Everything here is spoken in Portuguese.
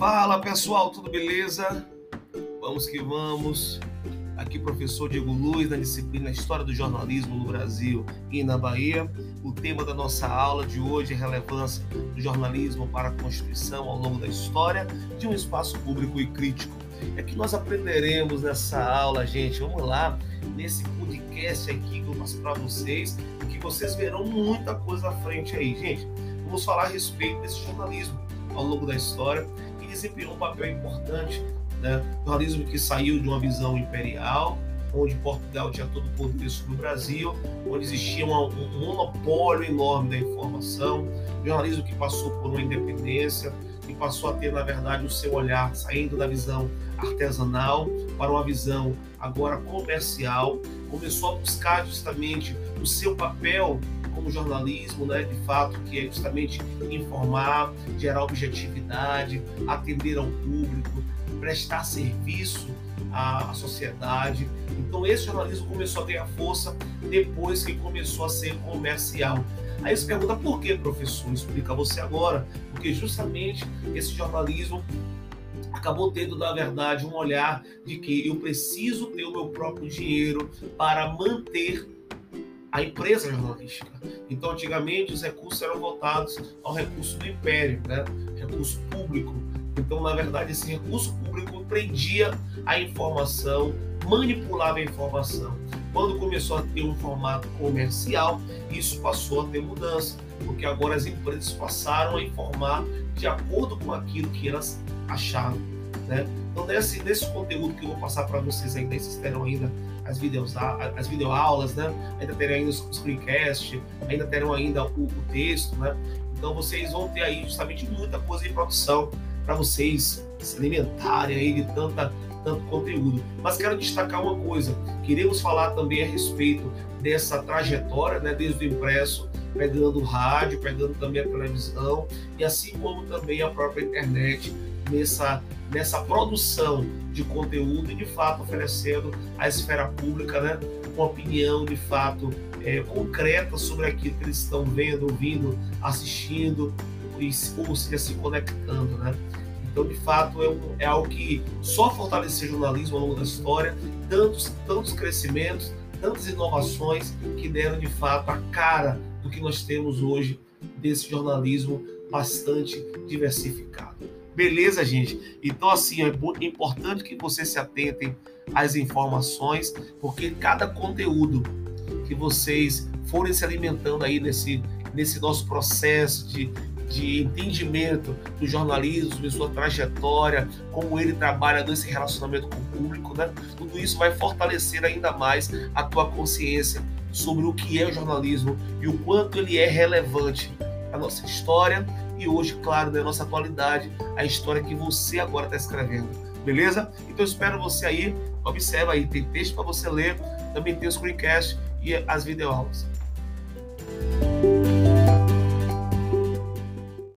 Fala pessoal, tudo beleza? Vamos que vamos. Aqui professor Diego Luz na disciplina História do Jornalismo no Brasil e na Bahia. O tema da nossa aula de hoje é relevância do jornalismo para a Constituição ao longo da história de um espaço público e crítico. É que nós aprenderemos nessa aula, gente. Vamos lá, nesse podcast aqui que eu passo para vocês, que vocês verão muita coisa à frente aí, gente. Vamos falar a respeito desse jornalismo ao longo da história desempenhou um papel importante, né? jornalismo que saiu de uma visão imperial, onde Portugal tinha todo o poder sobre o Brasil, onde existia um, um monopólio enorme da informação, jornalismo que passou por uma independência, que passou a ter, na verdade, o seu olhar saindo da visão artesanal para uma visão agora comercial, começou a buscar justamente o seu papel como jornalismo, né, de fato, que é justamente informar, gerar objetividade, atender ao público, prestar serviço à, à sociedade. Então, esse jornalismo começou a a força depois que começou a ser comercial. Aí você pergunta por que, professor? Explica você agora. Porque justamente esse jornalismo acabou tendo, na verdade, um olhar de que eu preciso ter o meu próprio dinheiro para manter a empresa jornalística. Então, antigamente, os recursos eram voltados ao recurso do império, né? recurso público. Então, na verdade, esse recurso público prendia a informação, manipulava a informação. Quando começou a ter um formato comercial, isso passou a ter mudança, porque agora as empresas passaram a informar de acordo com aquilo que elas achavam. Né? Então, nesse, nesse conteúdo que eu vou passar para vocês ainda, vocês terão ainda as, videos, as videoaulas, né? ainda terão ainda os screencasts, ainda terão ainda o, o texto. Né? Então, vocês vão ter aí justamente muita coisa em produção para vocês se alimentarem aí de tanta tanto conteúdo. Mas quero destacar uma coisa: queremos falar também a respeito dessa trajetória, né, desde o impresso, pegando o rádio, pegando também a televisão, e assim como também a própria internet, nessa, nessa produção de conteúdo e de fato oferecendo à esfera pública né, uma opinião de fato é, concreta sobre aquilo que eles estão vendo, ouvindo, assistindo, e, ou seja, se conectando. Né? Então, de fato, é, um, é algo que só fortalecer o jornalismo ao longo da história, tantos, tantos crescimentos, tantas inovações que deram de fato a cara do que nós temos hoje desse jornalismo bastante diversificado. Beleza, gente? Então, assim, é importante que vocês se atentem às informações, porque cada conteúdo que vocês forem se alimentando aí nesse, nesse nosso processo de, de entendimento do jornalismo, de sua trajetória, como ele trabalha nesse relacionamento com o público, né? Tudo isso vai fortalecer ainda mais a tua consciência sobre o que é o jornalismo e o quanto ele é relevante a nossa história e hoje, claro, na nossa atualidade, a história que você agora está escrevendo. Beleza? Então espero você aí. Observa aí, tem texto para você ler, também tem o screencast e as videoaulas.